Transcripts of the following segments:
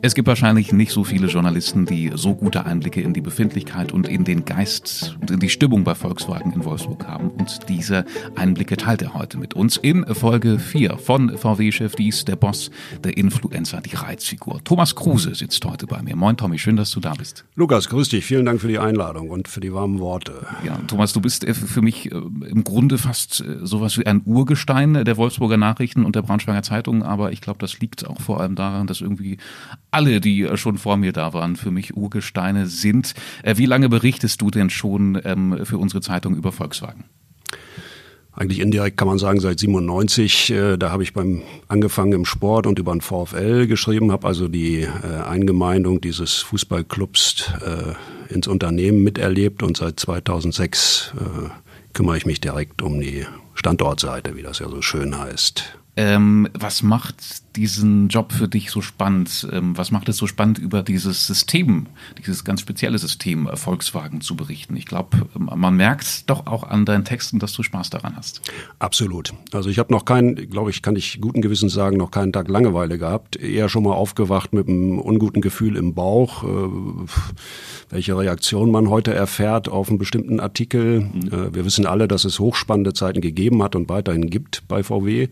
Es gibt wahrscheinlich nicht so viele Journalisten, die so gute Einblicke in die Befindlichkeit und in den Geist und in die Stimmung bei Volkswagen in Wolfsburg haben. Und diese Einblicke teilt er heute mit uns in Folge 4 von VW-Chef Dies, der Boss, der Influencer, die Reizfigur. Thomas Kruse sitzt heute bei mir. Moin Tommy, schön, dass du da bist. Lukas, grüß dich. Vielen Dank für die Einladung und für die warmen Worte. Ja, Thomas, du bist äh, für mich äh, im Grunde fast äh, sowas wie ein Urgestein der Wolfsburger Nachrichten und der Braunschweiger Zeitung, aber ich glaube, das liegt auch vor allem daran, dass irgendwie alle, die schon vor mir da waren, für mich Urgesteine sind. Äh, wie lange berichtest du denn schon ähm, für unsere Zeitung über Volkswagen? Eigentlich indirekt kann man sagen, seit 97, äh, da habe ich beim angefangen im Sport und über den VfL geschrieben, habe also die äh, Eingemeindung dieses Fußballclubs äh, ins Unternehmen miterlebt und seit 2006 äh, kümmere ich mich direkt um die Standortseite, wie das ja so schön heißt. Ähm, was macht diesen Job für dich so spannend? Ähm, was macht es so spannend, über dieses System, dieses ganz spezielle System Volkswagen zu berichten? Ich glaube, ähm, man merkt doch auch an deinen Texten, dass du Spaß daran hast. Absolut. Also ich habe noch keinen, glaube ich, kann ich guten Gewissens sagen, noch keinen Tag Langeweile gehabt. Eher schon mal aufgewacht mit einem unguten Gefühl im Bauch, äh, welche Reaktion man heute erfährt auf einen bestimmten Artikel. Mhm. Äh, wir wissen alle, dass es hochspannende Zeiten gegeben hat und weiterhin gibt bei VW.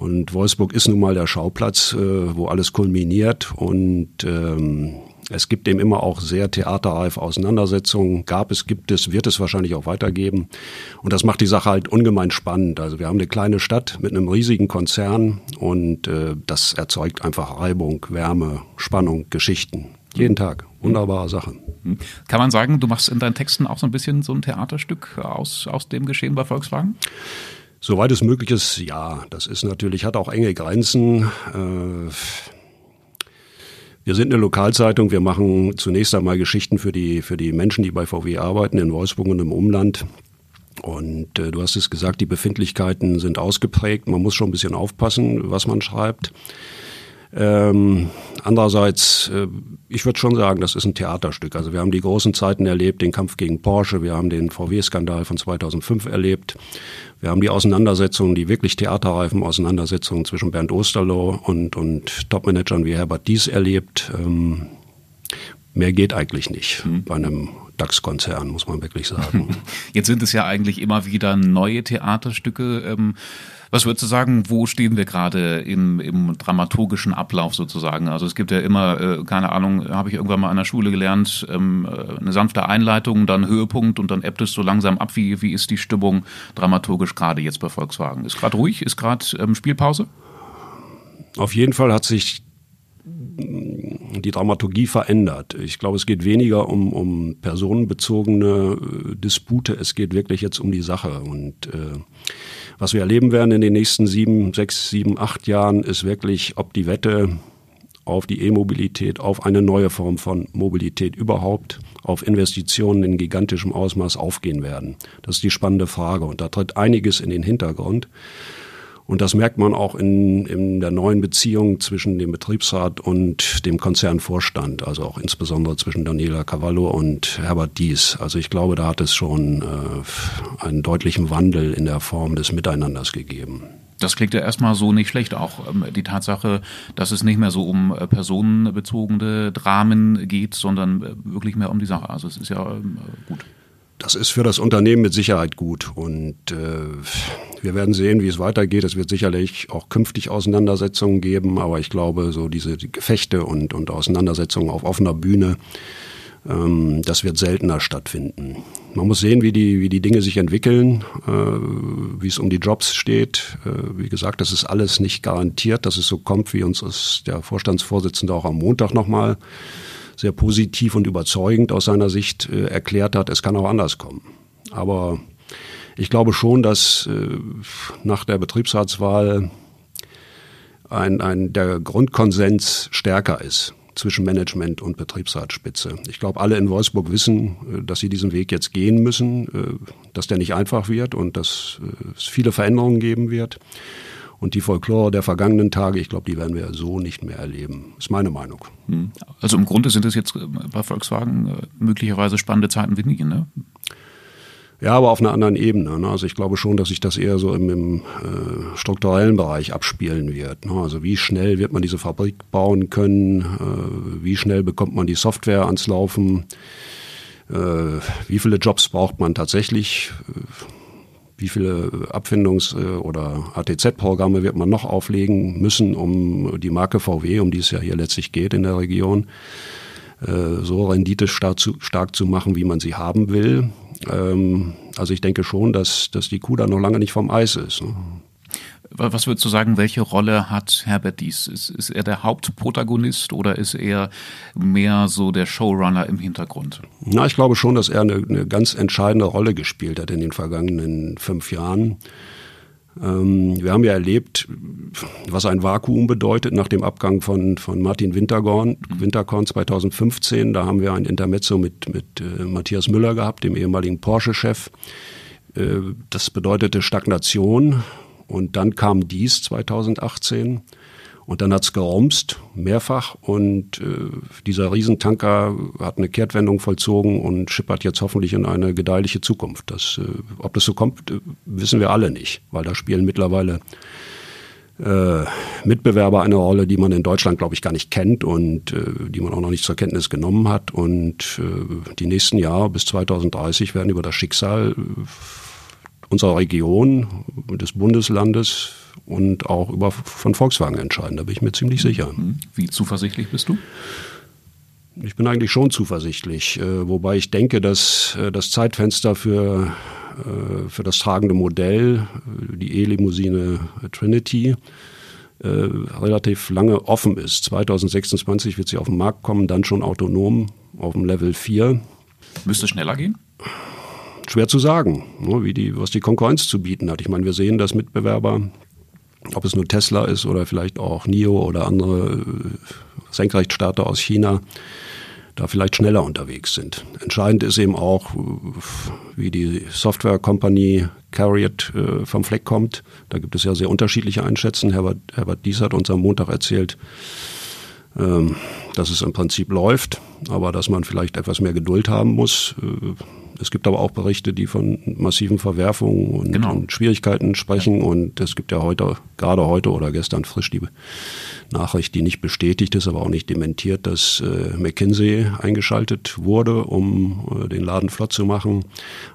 Und Wolfsburg ist nun mal der Schauplatz, äh, wo alles kulminiert und ähm, es gibt eben immer auch sehr theaterreife Auseinandersetzungen. Gab es, gibt es, wird es wahrscheinlich auch weitergeben. Und das macht die Sache halt ungemein spannend. Also wir haben eine kleine Stadt mit einem riesigen Konzern und äh, das erzeugt einfach Reibung, Wärme, Spannung, Geschichten. Jeden Tag. Wunderbare Sache. Hm. Kann man sagen, du machst in deinen Texten auch so ein bisschen so ein Theaterstück aus, aus dem Geschehen bei Volkswagen? Soweit es möglich ist, ja. Das ist natürlich, hat auch enge Grenzen. Äh, wir sind eine Lokalzeitung. Wir machen zunächst einmal Geschichten für die, für die Menschen, die bei VW arbeiten, in Wolfsburg und im Umland. Und äh, du hast es gesagt, die Befindlichkeiten sind ausgeprägt. Man muss schon ein bisschen aufpassen, was man schreibt. Ähm, andererseits, äh, ich würde schon sagen, das ist ein Theaterstück. Also wir haben die großen Zeiten erlebt, den Kampf gegen Porsche, wir haben den VW-Skandal von 2005 erlebt, wir haben die Auseinandersetzungen, die wirklich theaterreifen Auseinandersetzungen zwischen Bernd Osterloh und, und Topmanagern wie Herbert Dies erlebt. Ähm, mehr geht eigentlich nicht mhm. bei einem DAX-Konzern, muss man wirklich sagen. Jetzt sind es ja eigentlich immer wieder neue Theaterstücke. Ähm, was würdest du sagen, wo stehen wir gerade im, im dramaturgischen Ablauf sozusagen? Also es gibt ja immer, äh, keine Ahnung, habe ich irgendwann mal an der Schule gelernt, ähm, äh, eine sanfte Einleitung, dann Höhepunkt und dann ebbt es so langsam ab. Wie, wie ist die Stimmung dramaturgisch gerade jetzt bei Volkswagen? Ist gerade ruhig? Ist gerade ähm, Spielpause? Auf jeden Fall hat sich die Dramaturgie verändert. Ich glaube, es geht weniger um, um personenbezogene äh, Dispute, es geht wirklich jetzt um die Sache. Und äh, was wir erleben werden in den nächsten sieben, sechs, sieben, acht Jahren, ist wirklich, ob die Wette auf die E-Mobilität, auf eine neue Form von Mobilität überhaupt, auf Investitionen in gigantischem Ausmaß aufgehen werden. Das ist die spannende Frage. Und da tritt einiges in den Hintergrund. Und das merkt man auch in, in der neuen Beziehung zwischen dem Betriebsrat und dem Konzernvorstand, also auch insbesondere zwischen Daniela Cavallo und Herbert Dies. Also ich glaube, da hat es schon äh, einen deutlichen Wandel in der Form des Miteinanders gegeben. Das klingt ja erstmal so nicht schlecht. Auch ähm, die Tatsache, dass es nicht mehr so um äh, personenbezogene Dramen geht, sondern äh, wirklich mehr um die Sache. Also es ist ja ähm, gut. Das ist für das Unternehmen mit Sicherheit gut und äh, wir werden sehen, wie es weitergeht. Es wird sicherlich auch künftig Auseinandersetzungen geben, aber ich glaube, so diese die Gefechte und, und Auseinandersetzungen auf offener Bühne, ähm, das wird seltener stattfinden. Man muss sehen, wie die, wie die Dinge sich entwickeln, äh, wie es um die Jobs steht. Äh, wie gesagt, das ist alles nicht garantiert, dass es so kommt, wie uns es der Vorstandsvorsitzende auch am Montag nochmal sehr positiv und überzeugend aus seiner Sicht äh, erklärt hat, es kann auch anders kommen. Aber ich glaube schon, dass äh, nach der Betriebsratswahl ein, ein, der Grundkonsens stärker ist zwischen Management und Betriebsratsspitze. Ich glaube, alle in Wolfsburg wissen, äh, dass sie diesen Weg jetzt gehen müssen, äh, dass der nicht einfach wird und dass äh, es viele Veränderungen geben wird. Und die Folklore der vergangenen Tage, ich glaube, die werden wir so nicht mehr erleben. Ist meine Meinung. Hm. Also im Grunde sind es jetzt äh, bei Volkswagen äh, möglicherweise spannende Zeiten wie nie, ne? Ja, aber auf einer anderen Ebene. Ne? Also ich glaube schon, dass sich das eher so im, im äh, strukturellen Bereich abspielen wird. Ne? Also wie schnell wird man diese Fabrik bauen können? Äh, wie schnell bekommt man die Software ans Laufen? Äh, wie viele Jobs braucht man tatsächlich? Äh, wie viele Abfindungs- äh, oder ATZ-Programme wird man noch auflegen müssen, um die Marke VW, um die es ja hier letztlich geht in der Region, äh, so Rendite stark zu, stark zu machen, wie man sie haben will. Ähm, also ich denke schon, dass, dass die Kuh da noch lange nicht vom Eis ist. Was würdest du sagen, welche Rolle hat Herbert Dies? Ist, ist er der Hauptprotagonist oder ist er mehr so der Showrunner im Hintergrund? Na, ich glaube schon, dass er eine, eine ganz entscheidende Rolle gespielt hat in den vergangenen fünf Jahren. Ähm, wir haben ja erlebt, was ein Vakuum bedeutet nach dem Abgang von, von Martin Winterkorn, Winterkorn 2015. Da haben wir ein Intermezzo mit, mit äh, Matthias Müller gehabt, dem ehemaligen Porsche-Chef. Äh, das bedeutete Stagnation. Und dann kam dies 2018. Und dann hat's gerumst, mehrfach. Und äh, dieser Riesentanker hat eine Kehrtwendung vollzogen und schippert jetzt hoffentlich in eine gedeihliche Zukunft. Das, äh, ob das so kommt, äh, wissen wir alle nicht, weil da spielen mittlerweile äh, Mitbewerber eine Rolle, die man in Deutschland, glaube ich, gar nicht kennt und äh, die man auch noch nicht zur Kenntnis genommen hat. Und äh, die nächsten Jahre bis 2030 werden über das Schicksal äh, unserer Region, des Bundeslandes und auch über von Volkswagen entscheiden. Da bin ich mir ziemlich sicher. Mhm. Wie zuversichtlich bist du? Ich bin eigentlich schon zuversichtlich, äh, wobei ich denke, dass äh, das Zeitfenster für, äh, für das tragende Modell, die E-Limousine Trinity, relativ lange offen ist. 2026 wird sie auf den Markt kommen, dann schon autonom auf dem Level 4. Müsste schneller gehen? Schwer zu sagen, ne, wie die, was die Konkurrenz zu bieten hat. Ich meine, wir sehen, dass Mitbewerber ob es nur Tesla ist oder vielleicht auch NIO oder andere äh, Senkrechtstarter aus China, da vielleicht schneller unterwegs sind. Entscheidend ist eben auch, äh, wie die Software Company Carriot äh, vom Fleck kommt. Da gibt es ja sehr unterschiedliche Einschätzungen. Herbert, Herbert Dies hat uns am Montag erzählt, ähm, dass es im Prinzip läuft, aber dass man vielleicht etwas mehr Geduld haben muss. Es gibt aber auch Berichte, die von massiven Verwerfungen und, genau. und Schwierigkeiten sprechen. Ja. Und es gibt ja heute, gerade heute oder gestern frisch die Nachricht, die nicht bestätigt ist, aber auch nicht dementiert, dass äh, McKinsey eingeschaltet wurde, um äh, den Laden flott zu machen.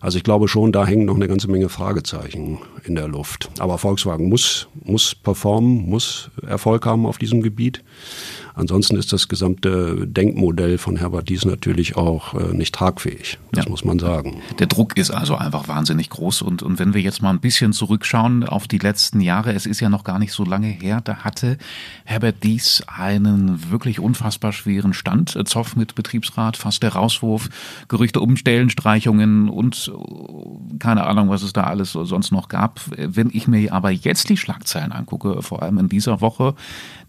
Also ich glaube schon, da hängen noch eine ganze Menge Fragezeichen in der Luft. Aber Volkswagen muss, muss performen, muss Erfolg haben auf diesem Gebiet. Ansonsten ist das gesamte Denkmodell von Herbert Dies natürlich auch äh, nicht tragfähig. Das ja. muss man sagen. Der Druck ist also einfach wahnsinnig groß. Und, und wenn wir jetzt mal ein bisschen zurückschauen auf die letzten Jahre, es ist ja noch gar nicht so lange her, da hatte Herbert Dies einen wirklich unfassbar schweren Stand. Zoff mit Betriebsrat, fast der Rauswurf, Gerüchte um Stellenstreichungen und äh, keine Ahnung, was es da alles sonst noch gab. Wenn ich mir aber jetzt die Schlagzeilen angucke, vor allem in dieser Woche,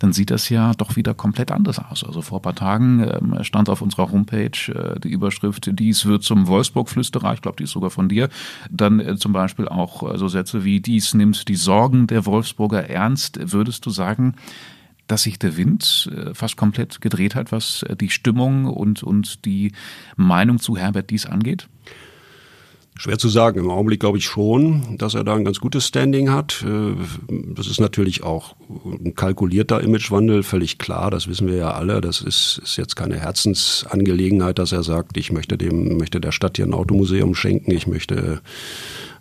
dann sieht das ja doch wieder komplett anders aus. Also vor ein paar Tagen ähm, stand auf unserer Homepage äh, die Überschrift, dies wird zum Wolfsburg-Flüsterer, ich glaube, die ist sogar von dir. Dann äh, zum Beispiel auch äh, so Sätze wie, dies nimmt die Sorgen der Wolfsburger ernst. Würdest du sagen, dass sich der Wind äh, fast komplett gedreht hat, was äh, die Stimmung und, und die Meinung zu Herbert Dies angeht? Schwer zu sagen. Im Augenblick glaube ich schon, dass er da ein ganz gutes Standing hat. Äh, das ist natürlich auch ein kalkulierter Imagewandel, völlig klar. Das wissen wir ja alle. Das ist, ist jetzt keine Herzensangelegenheit, dass er sagt, ich möchte dem, möchte der Stadt hier ein Automuseum schenken. Ich möchte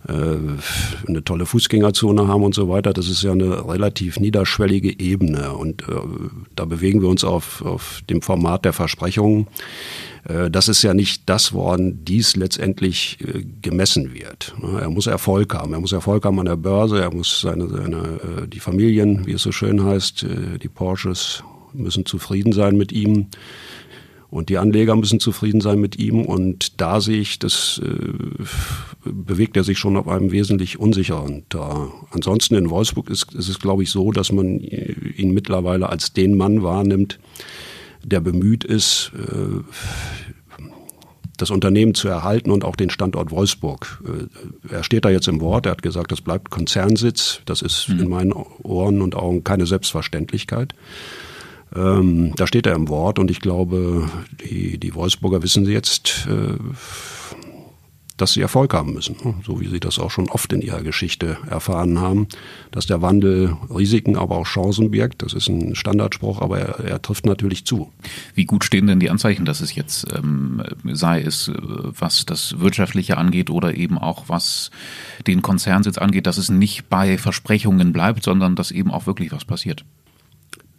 eine tolle Fußgängerzone haben und so weiter. Das ist ja eine relativ niederschwellige Ebene und äh, da bewegen wir uns auf, auf dem Format der Versprechungen. Äh, das ist ja nicht das, woran dies letztendlich äh, gemessen wird. Er muss Erfolg haben. Er muss Erfolg haben an der Börse. Er muss seine, seine äh, die Familien, wie es so schön heißt, die Porsches müssen zufrieden sein mit ihm. Und die Anleger müssen zufrieden sein mit ihm. Und da sehe ich, das äh, bewegt er sich schon auf einem wesentlich unsicheren da. Ansonsten in Wolfsburg ist, ist es, glaube ich, so, dass man ihn mittlerweile als den Mann wahrnimmt, der bemüht ist, äh, das Unternehmen zu erhalten und auch den Standort Wolfsburg. Äh, er steht da jetzt im Wort, er hat gesagt, das bleibt Konzernsitz. Das ist mhm. in meinen Ohren und Augen keine Selbstverständlichkeit. Ähm, da steht er im Wort und ich glaube, die, die Wolfsburger wissen jetzt, äh, dass sie Erfolg haben müssen, so wie sie das auch schon oft in ihrer Geschichte erfahren haben, dass der Wandel Risiken, aber auch Chancen birgt. Das ist ein Standardspruch, aber er, er trifft natürlich zu. Wie gut stehen denn die Anzeichen, dass es jetzt ähm, sei es, äh, was das Wirtschaftliche angeht oder eben auch was den Konzernsitz angeht, dass es nicht bei Versprechungen bleibt, sondern dass eben auch wirklich was passiert?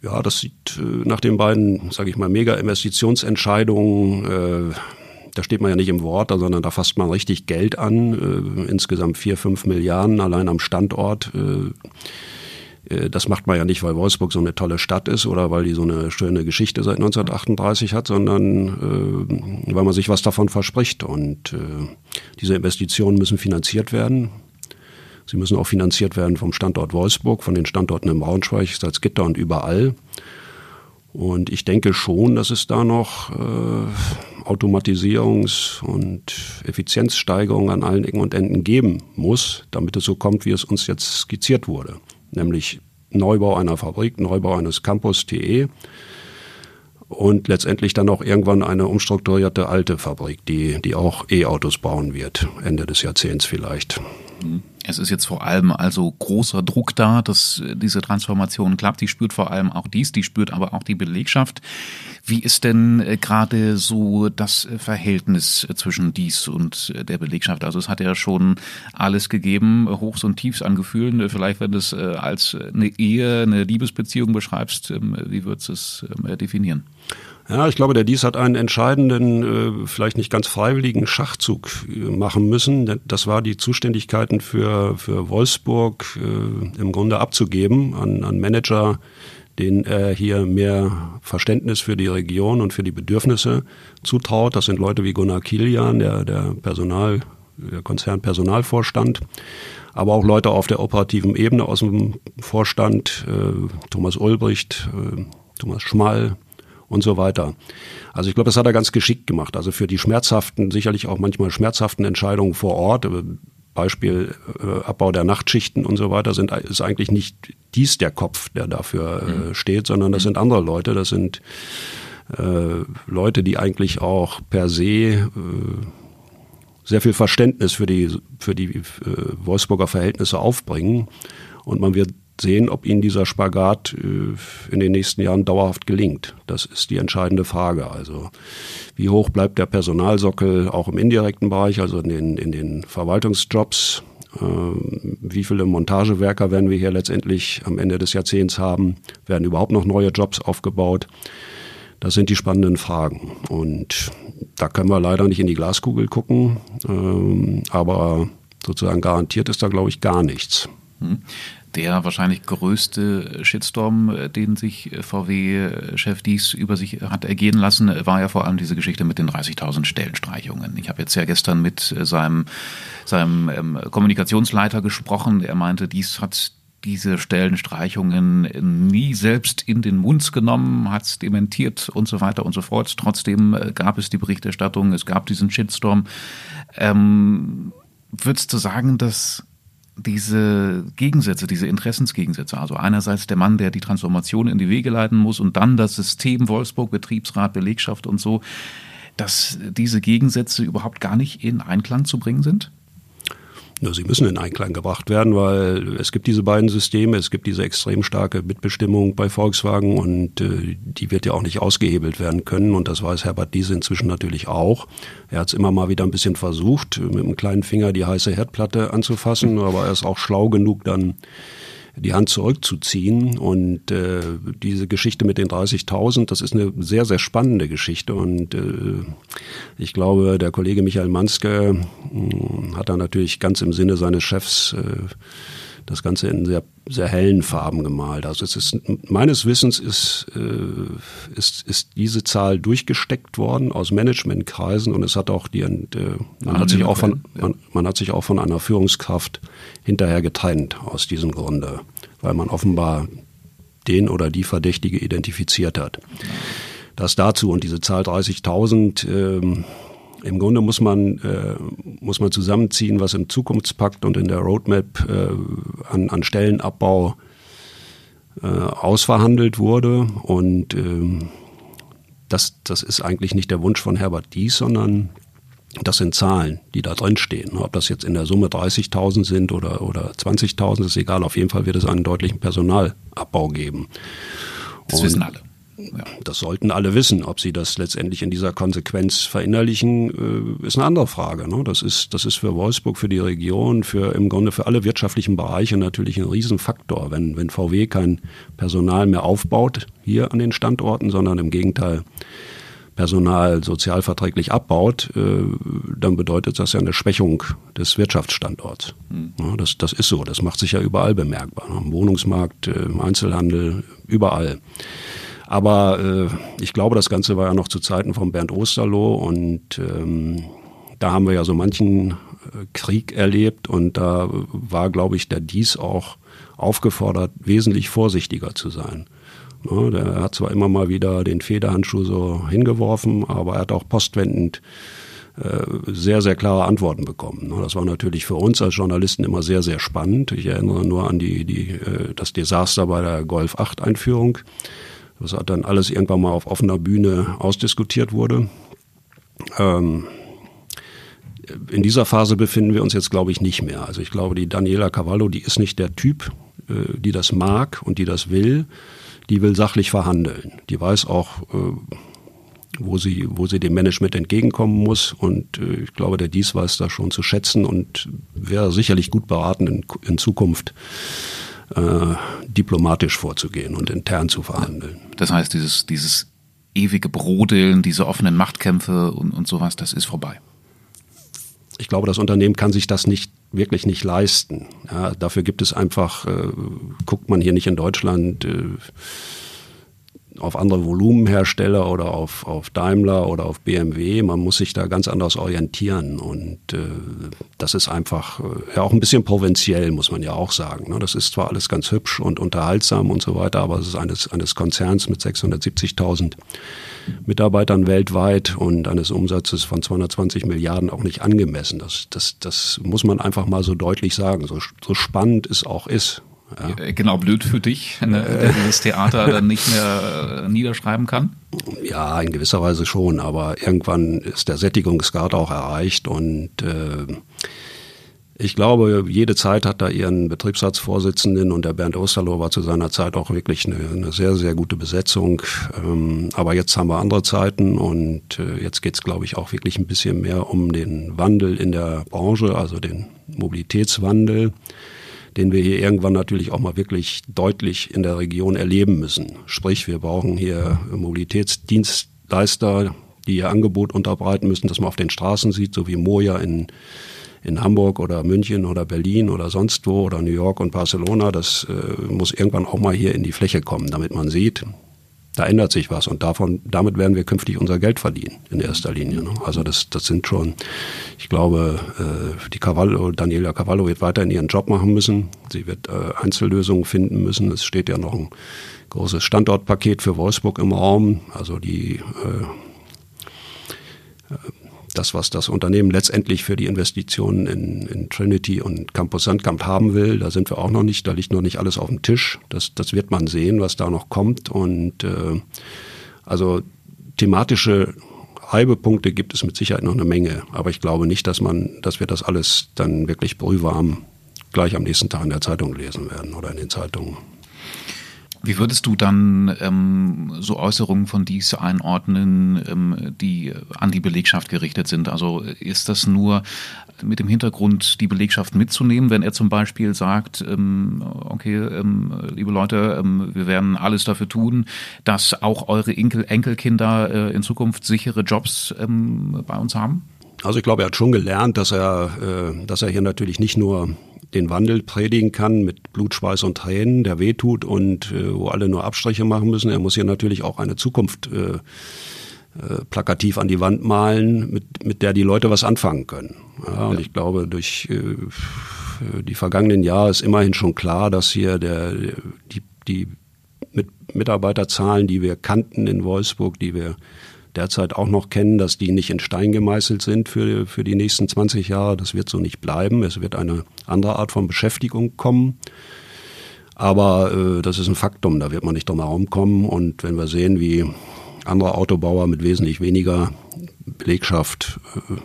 Ja, das sieht äh, nach den beiden, sage ich mal, Mega-Investitionsentscheidungen äh, da steht man ja nicht im Wort, sondern da fasst man richtig Geld an, äh, insgesamt vier, fünf Milliarden allein am Standort. Äh, äh, das macht man ja nicht, weil Wolfsburg so eine tolle Stadt ist oder weil die so eine schöne Geschichte seit 1938 hat, sondern äh, weil man sich was davon verspricht. Und diese Investitionen müssen finanziert werden. Sie müssen auch finanziert werden vom Standort Wolfsburg, von den Standorten im Braunschweig, Salzgitter und überall. Und ich denke schon, dass es da noch äh, Automatisierungs- und Effizienzsteigerungen an allen Ecken und Enden geben muss, damit es so kommt, wie es uns jetzt skizziert wurde. Nämlich Neubau einer Fabrik, Neubau eines Campus.de und letztendlich dann auch irgendwann eine umstrukturierte alte Fabrik, die, die auch E-Autos bauen wird, Ende des Jahrzehnts vielleicht. Mhm. Es ist jetzt vor allem also großer Druck da, dass äh, diese Transformation klappt. Die spürt vor allem auch dies, die spürt aber auch die Belegschaft. Wie ist denn äh, gerade so das äh, Verhältnis zwischen dies und der Belegschaft? Also es hat ja schon alles gegeben, Hochs und Tiefs an Gefühlen. Vielleicht, wenn du es als eine Ehe, eine Liebesbeziehung beschreibst, ähm, wie würdest du es ähm, definieren? Ja, ich glaube, der Dies hat einen entscheidenden, äh, vielleicht nicht ganz freiwilligen Schachzug äh, machen müssen. Das war die Zuständigkeiten für, für Wolfsburg äh, im Grunde abzugeben an, an Manager, denen er hier mehr Verständnis für die Region und für die Bedürfnisse zutraut. Das sind Leute wie Gunnar Kilian, der, der Personal, der Konzernpersonalvorstand, aber auch Leute auf der operativen Ebene aus dem Vorstand, äh, Thomas Ulbricht, äh, Thomas Schmall, und so weiter. Also ich glaube, das hat er ganz geschickt gemacht. Also für die schmerzhaften, sicherlich auch manchmal schmerzhaften Entscheidungen vor Ort, äh, Beispiel äh, Abbau der Nachtschichten und so weiter, sind, ist eigentlich nicht dies der Kopf, der dafür äh, mhm. steht, sondern das sind andere Leute. Das sind äh, Leute, die eigentlich auch per se äh, sehr viel Verständnis für die, für die äh, Wolfsburger Verhältnisse aufbringen. Und man wird sehen, ob ihnen dieser Spagat äh, in den nächsten Jahren dauerhaft gelingt. Das ist die entscheidende Frage. Also wie hoch bleibt der Personalsockel auch im indirekten Bereich, also in den, in den Verwaltungsjobs? Ähm, wie viele Montagewerker werden wir hier letztendlich am Ende des Jahrzehnts haben? Werden überhaupt noch neue Jobs aufgebaut? Das sind die spannenden Fragen. Und da können wir leider nicht in die Glaskugel gucken, ähm, aber sozusagen garantiert ist da, glaube ich, gar nichts. Der wahrscheinlich größte Shitstorm, äh, den sich äh, VW-Chef dies über sich hat ergehen lassen, war ja vor allem diese Geschichte mit den 30.000 Stellenstreichungen. Ich habe jetzt ja gestern mit äh, seinem, seinem ähm, Kommunikationsleiter gesprochen. Er meinte, dies hat diese Stellenstreichungen nie selbst in den Mund genommen, hat es dementiert und so weiter und so fort. Trotzdem gab es die Berichterstattung, es gab diesen Shitstorm. Ähm, würdest du sagen, dass diese Gegensätze, diese Interessensgegensätze. Also einerseits der Mann, der die Transformation in die Wege leiten muss und dann das System Wolfsburg, Betriebsrat, Belegschaft und so, dass diese Gegensätze überhaupt gar nicht in Einklang zu bringen sind? Ja, sie müssen in Einklang gebracht werden, weil es gibt diese beiden Systeme, es gibt diese extrem starke Mitbestimmung bei Volkswagen und äh, die wird ja auch nicht ausgehebelt werden können und das weiß Herbert Diese inzwischen natürlich auch. Er hat es immer mal wieder ein bisschen versucht, mit einem kleinen Finger die heiße Herdplatte anzufassen, aber er ist auch schlau genug, dann die Hand zurückzuziehen. Und äh, diese Geschichte mit den 30.000, das ist eine sehr, sehr spannende Geschichte. Und äh, ich glaube, der Kollege Michael Manske äh, hat da natürlich ganz im Sinne seines Chefs äh, das Ganze in sehr, sehr hellen Farben gemalt. Also es ist meines Wissens ist, äh, ist, ist diese Zahl durchgesteckt worden aus Managementkreisen und es hat auch die, äh, man, hat sich auch von, man, man hat sich auch von einer Führungskraft hinterher getrennt aus diesem Grunde, weil man offenbar den oder die Verdächtige identifiziert hat. Das dazu und diese Zahl 30.000 ähm, im Grunde muss man, äh, muss man zusammenziehen, was im Zukunftspakt und in der Roadmap äh, an, an Stellenabbau äh, ausverhandelt wurde. Und ähm, das, das ist eigentlich nicht der Wunsch von Herbert Dies, sondern Das sind Zahlen, die da drin stehen. Ob das jetzt in der Summe 30.000 sind oder, oder 20.000, ist egal. Auf jeden Fall wird es einen deutlichen Personalabbau geben. Das Und wissen alle. Ja. Das sollten alle wissen. Ob sie das letztendlich in dieser Konsequenz verinnerlichen, äh, ist eine andere Frage. Ne? Das, ist, das ist für Wolfsburg, für die Region, für im Grunde für alle wirtschaftlichen Bereiche natürlich ein Riesenfaktor. Wenn, wenn VW kein Personal mehr aufbaut hier an den Standorten, sondern im Gegenteil Personal sozialverträglich abbaut, äh, dann bedeutet das ja eine Schwächung des Wirtschaftsstandorts. Ja, das, das ist so. Das macht sich ja überall bemerkbar. Ne? Im Wohnungsmarkt, äh, im Einzelhandel, überall. Aber äh, ich glaube, das Ganze war ja noch zu Zeiten von Bernd Osterloh und ähm, da haben wir ja so manchen Krieg erlebt und da war, glaube ich, der Dies auch aufgefordert, wesentlich vorsichtiger zu sein. Ja, der hat zwar immer mal wieder den Federhandschuh so hingeworfen, aber er hat auch postwendend äh, sehr, sehr klare Antworten bekommen. Das war natürlich für uns als Journalisten immer sehr, sehr spannend. Ich erinnere nur an die, die, äh, das Desaster bei der Golf 8 Einführung. Das hat dann alles irgendwann mal auf offener Bühne ausdiskutiert wurde. Ähm, in dieser Phase befinden wir uns jetzt, glaube ich, nicht mehr. Also ich glaube, die Daniela Cavallo, die ist nicht der Typ, äh, die das mag und die das will. Die will sachlich verhandeln. Die weiß auch, äh, wo sie, wo sie dem Management entgegenkommen muss. Und äh, ich glaube, der Dies weiß das schon zu schätzen und wäre sicherlich gut beraten in, in Zukunft äh, diplomatisch vorzugehen und intern zu verhandeln. Das heißt, dieses, dieses ewige Brodeln, diese offenen Machtkämpfe und, und sowas, das ist vorbei. Ich glaube, das Unternehmen kann sich das nicht wirklich nicht leisten. Ja, dafür gibt es einfach, äh, guckt man hier nicht in Deutschland, äh, auf andere Volumenhersteller oder auf, auf Daimler oder auf BMW. Man muss sich da ganz anders orientieren. Und äh, das ist einfach äh, ja auch ein bisschen provinziell, muss man ja auch sagen. Ne? Das ist zwar alles ganz hübsch und unterhaltsam und so weiter, aber es ist eines, eines Konzerns mit 670.000 Mitarbeitern weltweit und eines Umsatzes von 220 Milliarden auch nicht angemessen. Das, das, das muss man einfach mal so deutlich sagen. So, so spannend es auch ist. Ja. Äh, genau, blöd für dich, ne, der dieses Theater dann nicht mehr äh, niederschreiben kann? Ja, in gewisser Weise schon, aber irgendwann ist der Sättigungsgrad auch erreicht und äh, ich glaube, jede Zeit hat da ihren Betriebsratsvorsitzenden und der Bernd Osterloh war zu seiner Zeit auch wirklich eine, eine sehr, sehr gute Besetzung. Ähm, aber jetzt haben wir andere Zeiten und äh, jetzt geht es, glaube ich, auch wirklich ein bisschen mehr um den Wandel in der Branche, also den Mobilitätswandel den wir hier irgendwann natürlich auch mal wirklich deutlich in der Region erleben müssen. Sprich, wir brauchen hier Mobilitätsdienstleister, die ihr Angebot unterbreiten müssen, dass man auf den Straßen sieht, so wie Moja in, in Hamburg oder München oder Berlin oder sonst wo oder New York und Barcelona. Das äh, muss irgendwann auch mal hier in die Fläche kommen, damit man sieht, da ändert sich was und davon, damit werden wir künftig unser Geld verdienen in erster Linie. Ne? Also das, das sind schon, ich glaube, äh, die Cavallo, Daniela Cavallo wird weiterhin ihren Job machen müssen. Sie wird äh, Einzellösungen finden müssen. Es steht ja noch ein großes Standortpaket für Wolfsburg im Raum. Also die äh, das, was das Unternehmen letztendlich für die Investitionen in, in Trinity und Campus Sandkamp haben will, da sind wir auch noch nicht, da liegt noch nicht alles auf dem Tisch. Das, das wird man sehen, was da noch kommt. Und äh, also thematische Reibepunkte gibt es mit Sicherheit noch eine Menge. Aber ich glaube nicht, dass man, dass wir das alles dann wirklich brühwarm gleich am nächsten Tag in der Zeitung lesen werden oder in den Zeitungen. Wie würdest du dann ähm, so Äußerungen von dies einordnen, ähm, die an die Belegschaft gerichtet sind? Also ist das nur mit dem Hintergrund, die Belegschaft mitzunehmen, wenn er zum Beispiel sagt, ähm, okay, ähm, liebe Leute, ähm, wir werden alles dafür tun, dass auch eure Enkel Enkelkinder äh, in Zukunft sichere Jobs ähm, bei uns haben? Also ich glaube, er hat schon gelernt, dass er, äh, dass er hier natürlich nicht nur den Wandel predigen kann mit Blut, Schweiß und Tränen, der wehtut und äh, wo alle nur Abstriche machen müssen. Er muss hier natürlich auch eine Zukunft äh, äh, plakativ an die Wand malen, mit, mit der die Leute was anfangen können. Ja, und ja. ich glaube, durch äh, die vergangenen Jahre ist immerhin schon klar, dass hier der, die, die mit Mitarbeiterzahlen, die wir kannten in Wolfsburg, die wir derzeit auch noch kennen, dass die nicht in Stein gemeißelt sind für, für die nächsten 20 Jahre. Das wird so nicht bleiben. Es wird eine andere Art von Beschäftigung kommen. Aber äh, das ist ein Faktum, da wird man nicht drum herum kommen. Und wenn wir sehen, wie andere Autobauer mit wesentlich weniger Belegschaft äh,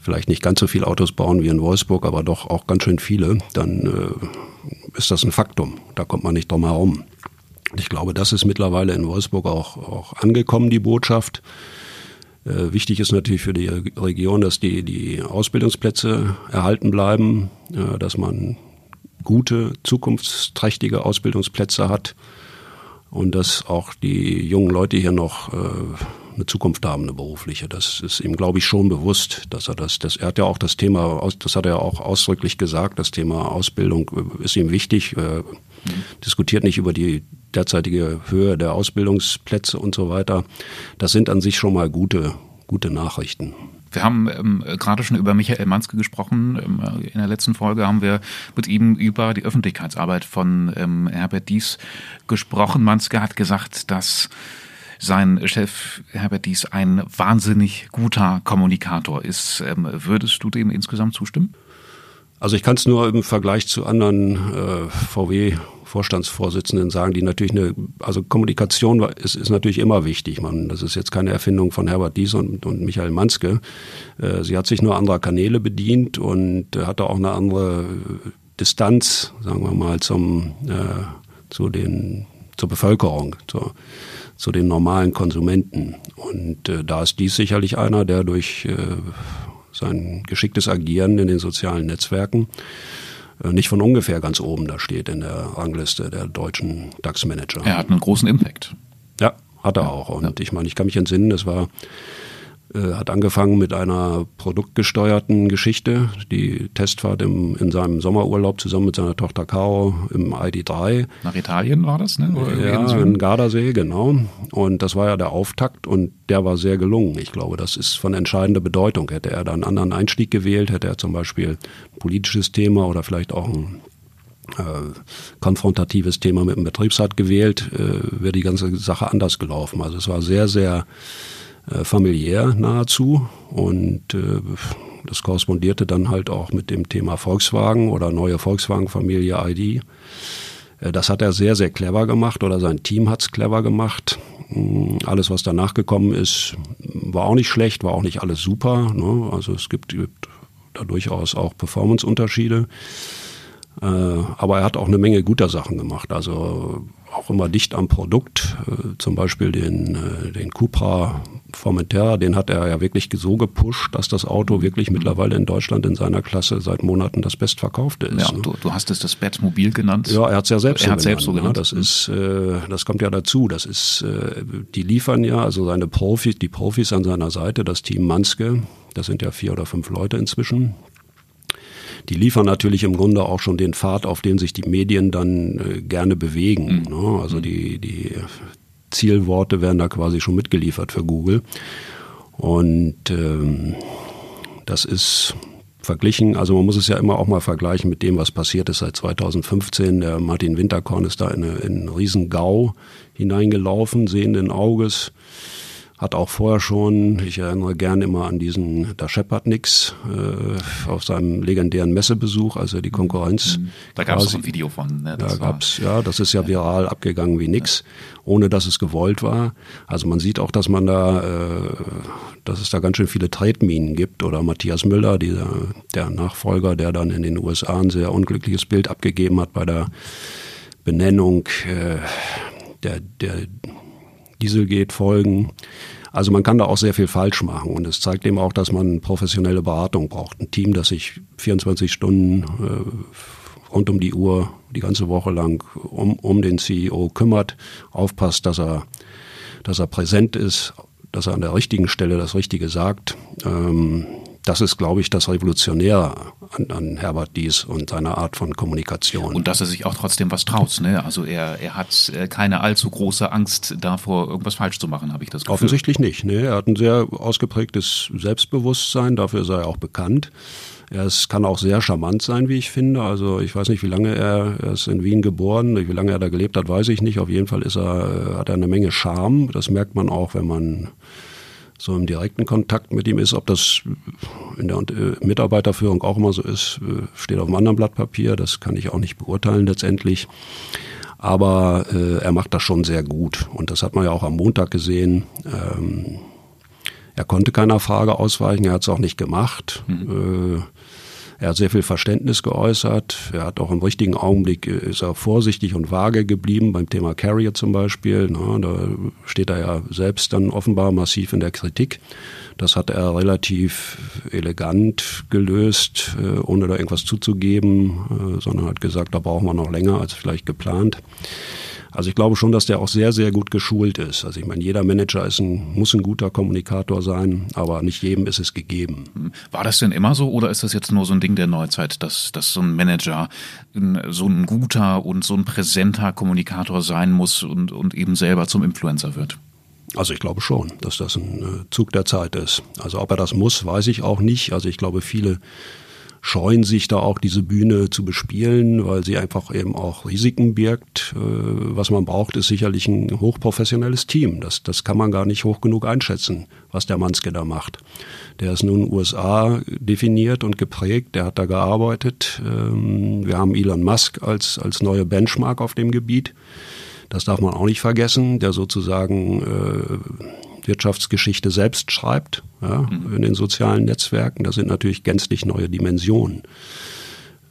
vielleicht nicht ganz so viele Autos bauen wie in Wolfsburg, aber doch auch ganz schön viele, dann äh, ist das ein Faktum. Da kommt man nicht drum herum. Ich glaube, das ist mittlerweile in Wolfsburg auch, auch angekommen, die Botschaft. Äh, wichtig ist natürlich für die Region, dass die, die Ausbildungsplätze erhalten bleiben, äh, dass man gute, zukunftsträchtige Ausbildungsplätze hat und dass auch die jungen Leute hier noch äh, eine Zukunft haben, eine berufliche. Das ist ihm, glaube ich, schon bewusst, dass er das, das, er hat ja auch das Thema, das hat er auch ausdrücklich gesagt, das Thema Ausbildung ist ihm wichtig, äh, mhm. diskutiert nicht über die derzeitige Höhe der Ausbildungsplätze und so weiter. Das sind an sich schon mal gute, gute Nachrichten. Wir haben ähm, gerade schon über Michael Manske gesprochen. Ähm, in der letzten Folge haben wir mit ihm über die Öffentlichkeitsarbeit von ähm, Herbert Dies gesprochen. Manske hat gesagt, dass sein Chef Herbert Dies ein wahnsinnig guter Kommunikator ist. Ähm, würdest du dem insgesamt zustimmen? Also ich kann es nur im Vergleich zu anderen äh, VW Vorstandsvorsitzenden sagen, die natürlich eine, also Kommunikation ist, ist natürlich immer wichtig. Man, das ist jetzt keine Erfindung von Herbert Dies und, und Michael Manske. Äh, sie hat sich nur anderer Kanäle bedient und hatte auch eine andere Distanz, sagen wir mal, zum, äh, zu den, zur Bevölkerung, zur, zu den normalen Konsumenten. Und äh, da ist dies sicherlich einer, der durch äh, sein geschicktes Agieren in den sozialen Netzwerken nicht von ungefähr ganz oben da steht in der Rangliste der deutschen DAX-Manager. Er hat einen großen Impact. Ja, hat er auch. Und ja. ich meine, ich kann mich entsinnen, es war äh, hat angefangen mit einer produktgesteuerten Geschichte, die Testfahrt im, in seinem Sommerurlaub zusammen mit seiner Tochter Caro im ID3. Nach Italien war das, ne? Oder ja, in Gardasee, genau. Und das war ja der Auftakt und der war sehr gelungen. Ich glaube, das ist von entscheidender Bedeutung. Hätte er da einen anderen Einstieg gewählt, hätte er zum Beispiel ein politisches Thema oder vielleicht auch ein äh, konfrontatives Thema mit dem Betriebsrat gewählt, äh, wäre die ganze Sache anders gelaufen. Also es war sehr, sehr äh, familiär nahezu und äh, das korrespondierte dann halt auch mit dem Thema Volkswagen oder neue Volkswagen-Familie ID. Äh, das hat er sehr, sehr clever gemacht oder sein Team hat es clever gemacht. Mm, alles, was danach gekommen ist, war auch nicht schlecht, war auch nicht alles super. Ne? Also es gibt, gibt da durchaus auch Performance-Unterschiede. Äh, aber er hat auch eine Menge guter Sachen gemacht. Also auch immer dicht am Produkt. Äh, zum Beispiel den, äh, den Cupra Formentera, den hat er ja wirklich so gepusht, dass das Auto wirklich mittlerweile in Deutschland in seiner Klasse seit Monaten das bestverkaufte ist. Ja, ne? du, du, hast es das Bettmobil genannt. Ja, er hat es ja selbst, er so selbst so ne? genannt. Das ist, äh, das kommt ja dazu. Das ist, äh, die liefern ja, also seine Profis, die Profis an seiner Seite, das Team Manske, das sind ja vier oder fünf Leute inzwischen, die liefern natürlich im Grunde auch schon den Pfad, auf den sich die Medien dann äh, gerne bewegen. Mhm. Ne? Also die, die Zielworte werden da quasi schon mitgeliefert für Google. Und ähm, das ist verglichen, also man muss es ja immer auch mal vergleichen mit dem, was passiert ist seit 2015. Der Martin Winterkorn ist da in, eine, in einen riesen GAU hineingelaufen, sehenden Auges hat auch vorher schon, ich erinnere gerne immer an diesen, da scheppert nix, äh, auf seinem legendären Messebesuch, also die Konkurrenz. Mhm. Da gab es ein Video von. Ne? Da gab's, ja, das ist ja viral abgegangen wie nix, ohne dass es gewollt war. Also man sieht auch, dass man da, äh, dass es da ganz schön viele Tretminen gibt. Oder Matthias Müller, dieser, der Nachfolger, der dann in den USA ein sehr unglückliches Bild abgegeben hat bei der Benennung äh, der, der Dieselgate folgen. Also man kann da auch sehr viel falsch machen und es zeigt eben auch, dass man professionelle Beratung braucht. Ein Team, das sich 24 Stunden äh, rund um die Uhr, die ganze Woche lang um, um den CEO kümmert, aufpasst, dass er, dass er präsent ist, dass er an der richtigen Stelle das Richtige sagt. Ähm, das ist, glaube ich, das Revolutionäre an, an, Herbert Dies und seiner Art von Kommunikation. Und dass er sich auch trotzdem was traut. Ne? Also er, er hat äh, keine allzu große Angst davor, irgendwas falsch zu machen, habe ich das Gefühl. Offensichtlich nicht. Ne? Er hat ein sehr ausgeprägtes Selbstbewusstsein, dafür sei er auch bekannt. Er ist, kann auch sehr charmant sein, wie ich finde. Also ich weiß nicht, wie lange er, er ist in Wien geboren, wie lange er da gelebt hat, weiß ich nicht. Auf jeden Fall ist er, hat er eine Menge Charme. Das merkt man auch, wenn man so im direkten Kontakt mit ihm ist. Ob das in der Mitarbeiterführung auch immer so ist, äh, steht auf einem anderen Blatt Papier. Das kann ich auch nicht beurteilen letztendlich. Aber äh, er macht das schon sehr gut. Und das hat man ja auch am Montag gesehen. Ähm, Er konnte keiner Frage ausweichen, er hat es auch nicht gemacht. Mhm. Äh, er hat sehr viel Verständnis geäußert. Er hat auch im richtigen Augenblick äh, ist er vorsichtig und vage geblieben beim Thema Carrier zum Beispiel. Na, da steht er ja selbst dann offenbar massiv in der Kritik. Das hat er relativ elegant gelöst, äh, ohne da irgendwas zuzugeben, äh, sondern hat gesagt, da brauchen wir noch länger als vielleicht geplant. Also ich glaube schon, dass der auch sehr, sehr gut geschult ist. Also ich meine, jeder Manager ist ein, muss ein guter Kommunikator sein, aber nicht jedem ist es gegeben. War das denn immer so oder ist das jetzt nur so ein Ding der Neuzeit, dass, dass so ein Manager so ein guter und so ein präsenter Kommunikator sein muss und, und eben selber zum Influencer wird? Also ich glaube schon, dass das ein äh, Zug der Zeit ist. Also ob er das muss, weiß ich auch nicht. Also ich glaube, viele scheuen sich da auch diese Bühne zu bespielen, weil sie einfach eben auch Risiken birgt. Äh, was man braucht, ist sicherlich ein hochprofessionelles Team. Das, das kann man gar nicht hoch genug einschätzen, was der Manske da macht. Der ist nun USA definiert und geprägt, der hat da gearbeitet. Ähm, wir haben Elon Musk als, als neue Benchmark auf dem Gebiet. Das darf man auch nicht vergessen, der sozusagen äh, Wirtschaftsgeschichte selbst schreibt, ja, mhm. in den sozialen Netzwerken. Das sind natürlich gänzlich neue Dimensionen.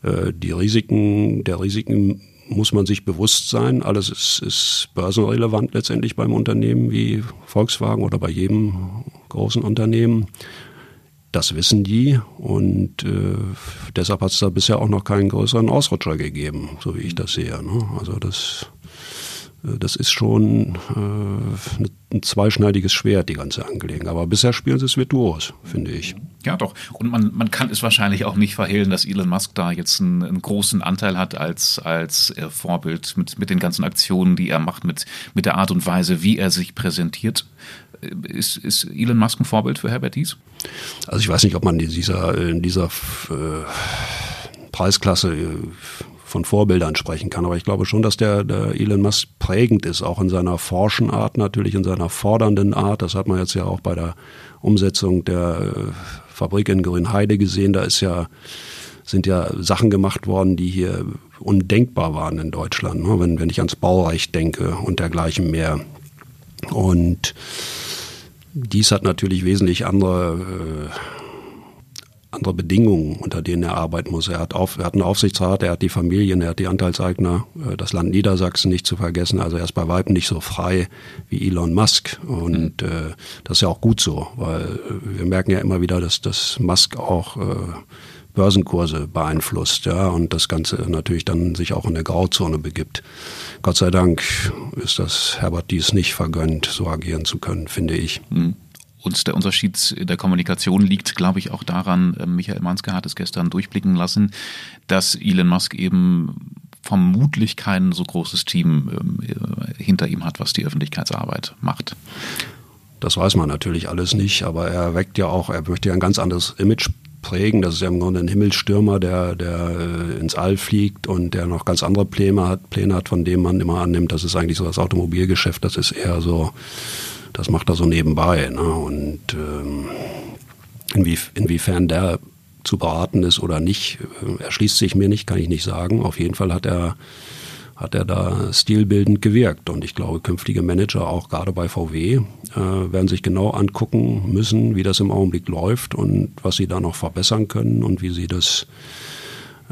Äh, die Risiken, der Risiken muss man sich bewusst sein. Alles ist, ist börsenrelevant letztendlich beim Unternehmen wie Volkswagen oder bei jedem großen Unternehmen. Das wissen die und äh, deshalb hat es da bisher auch noch keinen größeren Ausrutscher gegeben, so wie ich das sehe. Ne? Also das das ist schon äh, ein zweischneidiges Schwert, die ganze Angelegenheit. Aber bisher spielen sie es virtuos, finde ich. Ja, doch. Und man, man kann es wahrscheinlich auch nicht verhehlen, dass Elon Musk da jetzt einen, einen großen Anteil hat als, als äh, Vorbild mit, mit den ganzen Aktionen, die er macht, mit, mit der Art und Weise, wie er sich präsentiert. Äh, ist, ist Elon Musk ein Vorbild für Herbert Dies? Also ich weiß nicht, ob man in dieser, in dieser äh, Preisklasse äh, von Vorbildern sprechen kann. Aber ich glaube schon, dass der, der Elon Musk prägend ist, auch in seiner forschen Art, natürlich in seiner fordernden Art. Das hat man jetzt ja auch bei der Umsetzung der äh, Fabrik in Grünheide gesehen. Da ist ja sind ja Sachen gemacht worden, die hier undenkbar waren in Deutschland, ne? wenn, wenn ich ans Baurecht denke und dergleichen mehr. Und dies hat natürlich wesentlich andere äh, andere Bedingungen, unter denen er arbeiten muss. Er hat, auf, er hat einen Aufsichtsrat, er hat die Familien, er hat die Anteilseigner, äh, das Land Niedersachsen nicht zu vergessen. Also er ist bei weitem nicht so frei wie Elon Musk. Und mhm. äh, das ist ja auch gut so, weil äh, wir merken ja immer wieder, dass, dass Musk auch äh, Börsenkurse beeinflusst, ja, und das Ganze natürlich dann sich auch in der Grauzone begibt. Gott sei Dank ist das Herbert dies nicht vergönnt, so agieren zu können, finde ich. Mhm. Und der Unterschied der Kommunikation liegt, glaube ich, auch daran, äh, Michael Manske hat es gestern durchblicken lassen, dass Elon Musk eben vermutlich kein so großes Team ähm, äh, hinter ihm hat, was die Öffentlichkeitsarbeit macht. Das weiß man natürlich alles nicht, aber er weckt ja auch, er möchte ja ein ganz anderes Image prägen. Das ist ja im Grunde ein Himmelsstürmer, der, der äh, ins All fliegt und der noch ganz andere Pläne hat, Pläne hat, von dem man immer annimmt, das ist eigentlich so das Automobilgeschäft, das ist eher so das macht er so nebenbei. Ne? Und ähm, inwie, inwiefern der zu beraten ist oder nicht, äh, erschließt sich mir nicht, kann ich nicht sagen. Auf jeden Fall hat er hat er da stilbildend gewirkt. Und ich glaube, künftige Manager, auch gerade bei VW, äh, werden sich genau angucken müssen, wie das im Augenblick läuft und was sie da noch verbessern können und wie sie das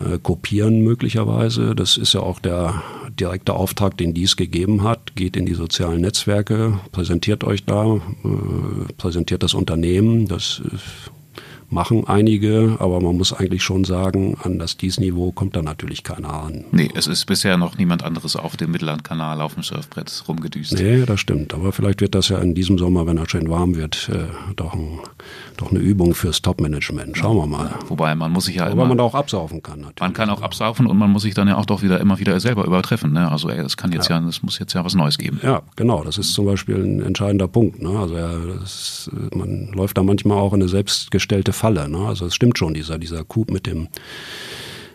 äh, kopieren möglicherweise. Das ist ja auch der direkte Auftrag, den dies gegeben hat. Geht in die sozialen Netzwerke, präsentiert euch da, äh, präsentiert das Unternehmen. Das machen einige, aber man muss eigentlich schon sagen, an das Dies-Niveau kommt da natürlich keiner an. Nee, es ist bisher noch niemand anderes auf dem Mittellandkanal auf dem Surfbrett rumgedüst. Nee, das stimmt. Aber vielleicht wird das ja in diesem Sommer, wenn er schön warm wird, äh, doch, ein, doch eine Übung fürs Top-Management. Schauen wir mal. Wobei man muss sich ja immer, man da auch absaufen kann. Natürlich. Man kann auch absaufen und man muss sich dann ja auch doch wieder immer wieder selber übertreffen. Ne? Also es kann jetzt ja. ja, es muss jetzt ja was Neues geben. Ja, genau. Das ist zum Beispiel ein entscheidender Punkt. Ne? Also ja, das, man läuft da manchmal auch in eine selbstgestellte Falle. Ne? Also es stimmt schon, dieser, dieser Coup mit dem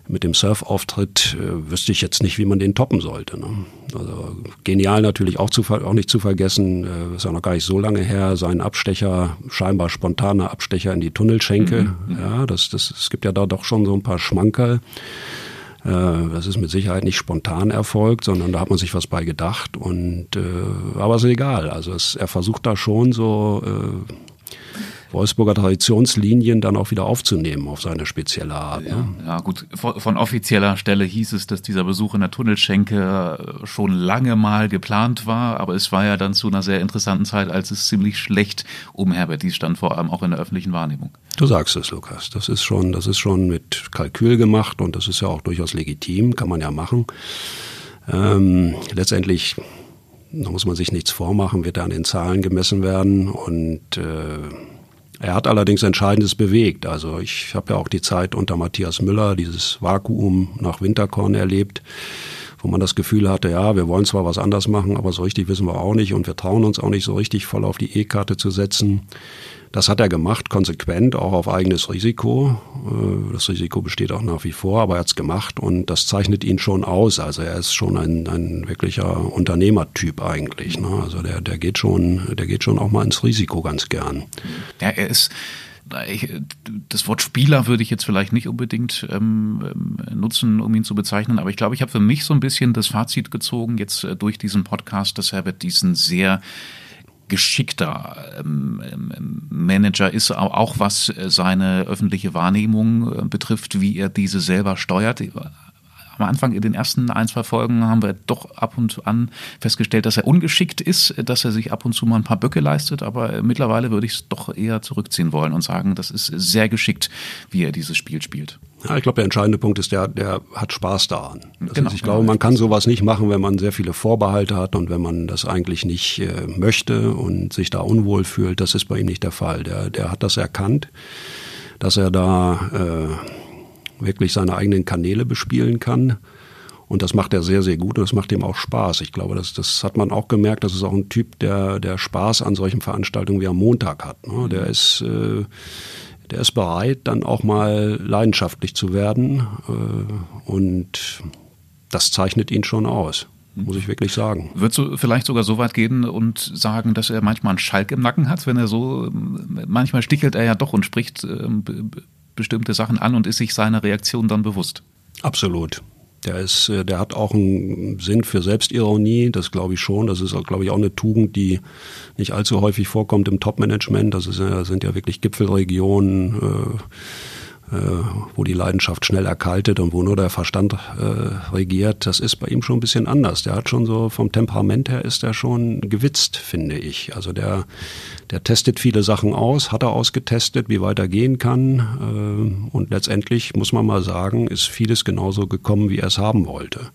mit dem Surf-Auftritt äh, wüsste ich jetzt nicht, wie man den toppen sollte. Ne? Also genial natürlich auch, zu, auch nicht zu vergessen, äh, ist ja noch gar nicht so lange her, sein Abstecher, scheinbar spontaner Abstecher in die Tunnelschenke. Mhm, ja, das, das, es gibt ja da doch schon so ein paar Schmankerl. Äh, das ist mit Sicherheit nicht spontan erfolgt, sondern da hat man sich was bei gedacht. Und äh, aber ist egal. Also es, er versucht da schon so äh, Wolfsburger Traditionslinien dann auch wieder aufzunehmen auf seine spezielle Art. Ne? Ja, ja, gut. Von, offizieller Stelle hieß es, dass dieser Besuch in der Tunnelschenke schon lange mal geplant war, aber es war ja dann zu einer sehr interessanten Zeit, als es ziemlich schlecht um Herbert Dies stand, vor allem auch in der öffentlichen Wahrnehmung. Du sagst es, Lukas. Das ist schon, das ist schon mit Kalkül gemacht und das ist ja auch durchaus legitim, kann man ja machen. Ähm, letztendlich da muss man sich nichts vormachen, wird er an den Zahlen gemessen werden und äh, er hat allerdings Entscheidendes bewegt. Also ich habe ja auch die Zeit unter Matthias Müller, dieses Vakuum nach Winterkorn erlebt, wo man das Gefühl hatte, ja, wir wollen zwar was anders machen, aber so richtig wissen wir auch nicht und wir trauen uns auch nicht so richtig voll auf die E-Karte zu setzen. Das hat er gemacht, konsequent, auch auf eigenes Risiko. Äh, das Risiko besteht auch nach wie vor, aber er hat es gemacht und das zeichnet ihn schon aus. Also er ist schon ein, ein wirklicher Unternehmertyp eigentlich. Ne? Also der, der geht schon, der geht schon auch mal ins Risiko ganz gern. Ja, er ist das Wort Spieler würde ich jetzt vielleicht nicht unbedingt ähm, ähm nutzen, um ihn zu bezeichnen, aber ich glaube, ich habe für mich so ein bisschen das Fazit gezogen, jetzt äh, durch diesen Podcast, dass Herbert diesen sehr geschickter ähm, ähm, Manager ist, auch was seine öffentliche Wahrnehmung äh, betrifft, wie er diese selber steuert. Am Anfang in den ersten ein, zwei Folgen haben wir doch ab und an festgestellt, dass er ungeschickt ist, dass er sich ab und zu mal ein paar Böcke leistet, aber mittlerweile würde ich es doch eher zurückziehen wollen und sagen, das ist sehr geschickt, wie er dieses Spiel spielt. Ja, ich glaube, der entscheidende Punkt ist, der, der hat Spaß daran. Genau, ist, ich glaube, man kann sowas nicht machen, wenn man sehr viele Vorbehalte hat und wenn man das eigentlich nicht äh, möchte und sich da unwohl fühlt. Das ist bei ihm nicht der Fall. Der, der hat das erkannt, dass er da äh, wirklich seine eigenen Kanäle bespielen kann. Und das macht er sehr, sehr gut und das macht ihm auch Spaß. Ich glaube, das, das hat man auch gemerkt. Das ist auch ein Typ, der, der Spaß an solchen Veranstaltungen wie am Montag hat. Ne? Der ist äh, der ist bereit, dann auch mal leidenschaftlich zu werden. Äh, und das zeichnet ihn schon aus, muss ich wirklich sagen. Würdest du vielleicht sogar so weit gehen und sagen, dass er manchmal einen Schalk im Nacken hat, wenn er so, manchmal stichelt er ja doch und spricht äh, bestimmte Sachen an und ist sich seiner Reaktion dann bewusst? Absolut. Der ist, äh, der hat auch einen Sinn für Selbstironie, das glaube ich schon. Das ist, glaube ich, auch eine Tugend, die nicht allzu häufig vorkommt im Top-Management. Das ist, sind ja wirklich Gipfelregionen, äh, wo die Leidenschaft schnell erkaltet und wo nur der Verstand äh, regiert, das ist bei ihm schon ein bisschen anders. Der hat schon so vom Temperament her ist er schon gewitzt, finde ich. Also der, der testet viele Sachen aus, hat er ausgetestet, wie weit er gehen kann. Äh, und letztendlich muss man mal sagen, ist vieles genauso gekommen, wie er es haben wollte.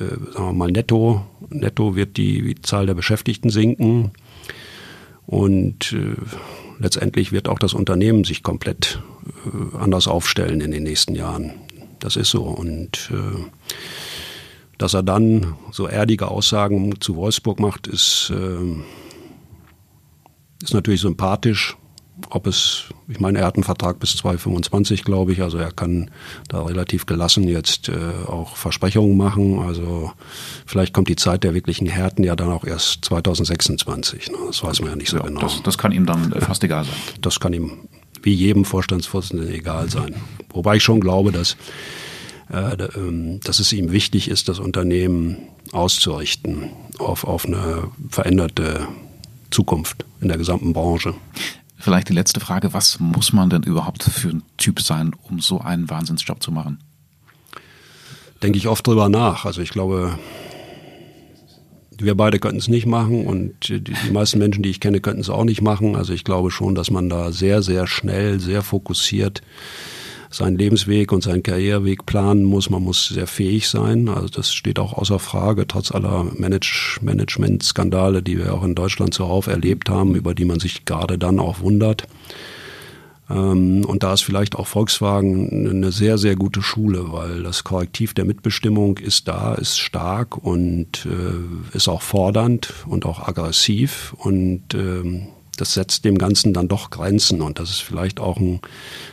Äh, sagen wir mal netto, netto wird die, die Zahl der Beschäftigten sinken. Und äh, letztendlich wird auch das Unternehmen sich komplett äh, anders aufstellen in den nächsten Jahren. Das ist so. Und äh, dass er dann so erdige Aussagen zu Wolfsburg macht, ist, äh, ist natürlich sympathisch ob es, ich meine, er hat einen Vertrag bis 2025, glaube ich, also er kann da relativ gelassen jetzt äh, auch Versprechungen machen. Also vielleicht kommt die Zeit der wirklichen Härten ja dann auch erst 2026. Ne? Das weiß man ja nicht so ja, genau. Das, das kann ihm dann fast egal sein. Das kann ihm wie jedem Vorstandsvorsitzenden egal sein. Wobei ich schon glaube, dass, äh, ähm, dass es ihm wichtig ist, das Unternehmen auszurichten auf, auf eine veränderte Zukunft in der gesamten Branche. Vielleicht die letzte Frage, was muss man denn überhaupt für ein Typ sein, um so einen Wahnsinnsjob zu machen? Denke ich oft drüber nach. Also ich glaube, wir beide könnten es nicht machen und die, die meisten Menschen, die ich kenne, könnten es auch nicht machen. Also ich glaube schon, dass man da sehr, sehr schnell, sehr fokussiert seinen Lebensweg und seinen Karriereweg planen muss. Man muss sehr fähig sein. Also das steht auch außer Frage, trotz aller Manage Management-Skandale, die wir auch in Deutschland zuhauf erlebt haben, über die man sich gerade dann auch wundert. Ähm, und da ist vielleicht auch Volkswagen eine sehr, sehr gute Schule, weil das Korrektiv der Mitbestimmung ist da, ist stark und äh, ist auch fordernd und auch aggressiv. Und ähm, das setzt dem Ganzen dann doch Grenzen und das ist vielleicht auch ein,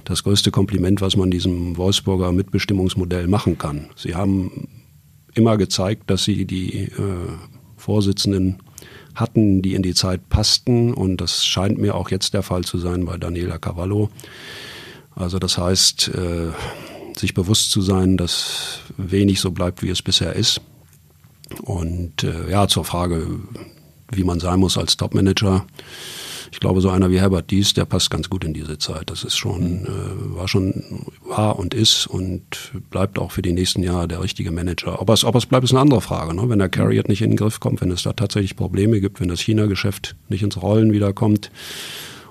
das größte Kompliment, was man diesem Wolfsburger Mitbestimmungsmodell machen kann. Sie haben immer gezeigt, dass sie die äh, Vorsitzenden hatten, die in die Zeit passten und das scheint mir auch jetzt der Fall zu sein bei Daniela Cavallo. Also das heißt, äh, sich bewusst zu sein, dass wenig so bleibt, wie es bisher ist. Und äh, ja, zur Frage, wie man sein muss als Topmanager. manager ich glaube, so einer wie Herbert Dies, der passt ganz gut in diese Zeit. Das ist schon, äh, war schon, war und ist und bleibt auch für die nächsten Jahre der richtige Manager. Ob es, ob es bleibt, ist eine andere Frage. Ne? Wenn der Carriot nicht in den Griff kommt, wenn es da tatsächlich Probleme gibt, wenn das China-Geschäft nicht ins Rollen wiederkommt,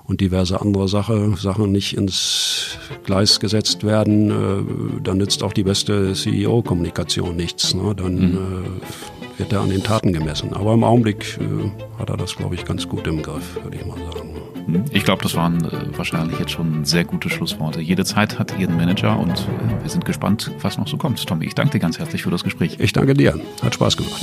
und diverse andere Sache, Sachen nicht ins Gleis gesetzt werden, äh, dann nützt auch die beste CEO-Kommunikation nichts. Ne? Dann mhm. äh, wird er an den Taten gemessen. Aber im Augenblick äh, hat er das, glaube ich, ganz gut im Griff, würde ich mal sagen. Mhm. Ich glaube, das waren äh, wahrscheinlich jetzt schon sehr gute Schlussworte. Jede Zeit hat ihren Manager und äh, wir sind gespannt, was noch so kommt. Tommy, ich danke dir ganz herzlich für das Gespräch. Ich danke dir. Hat Spaß gemacht.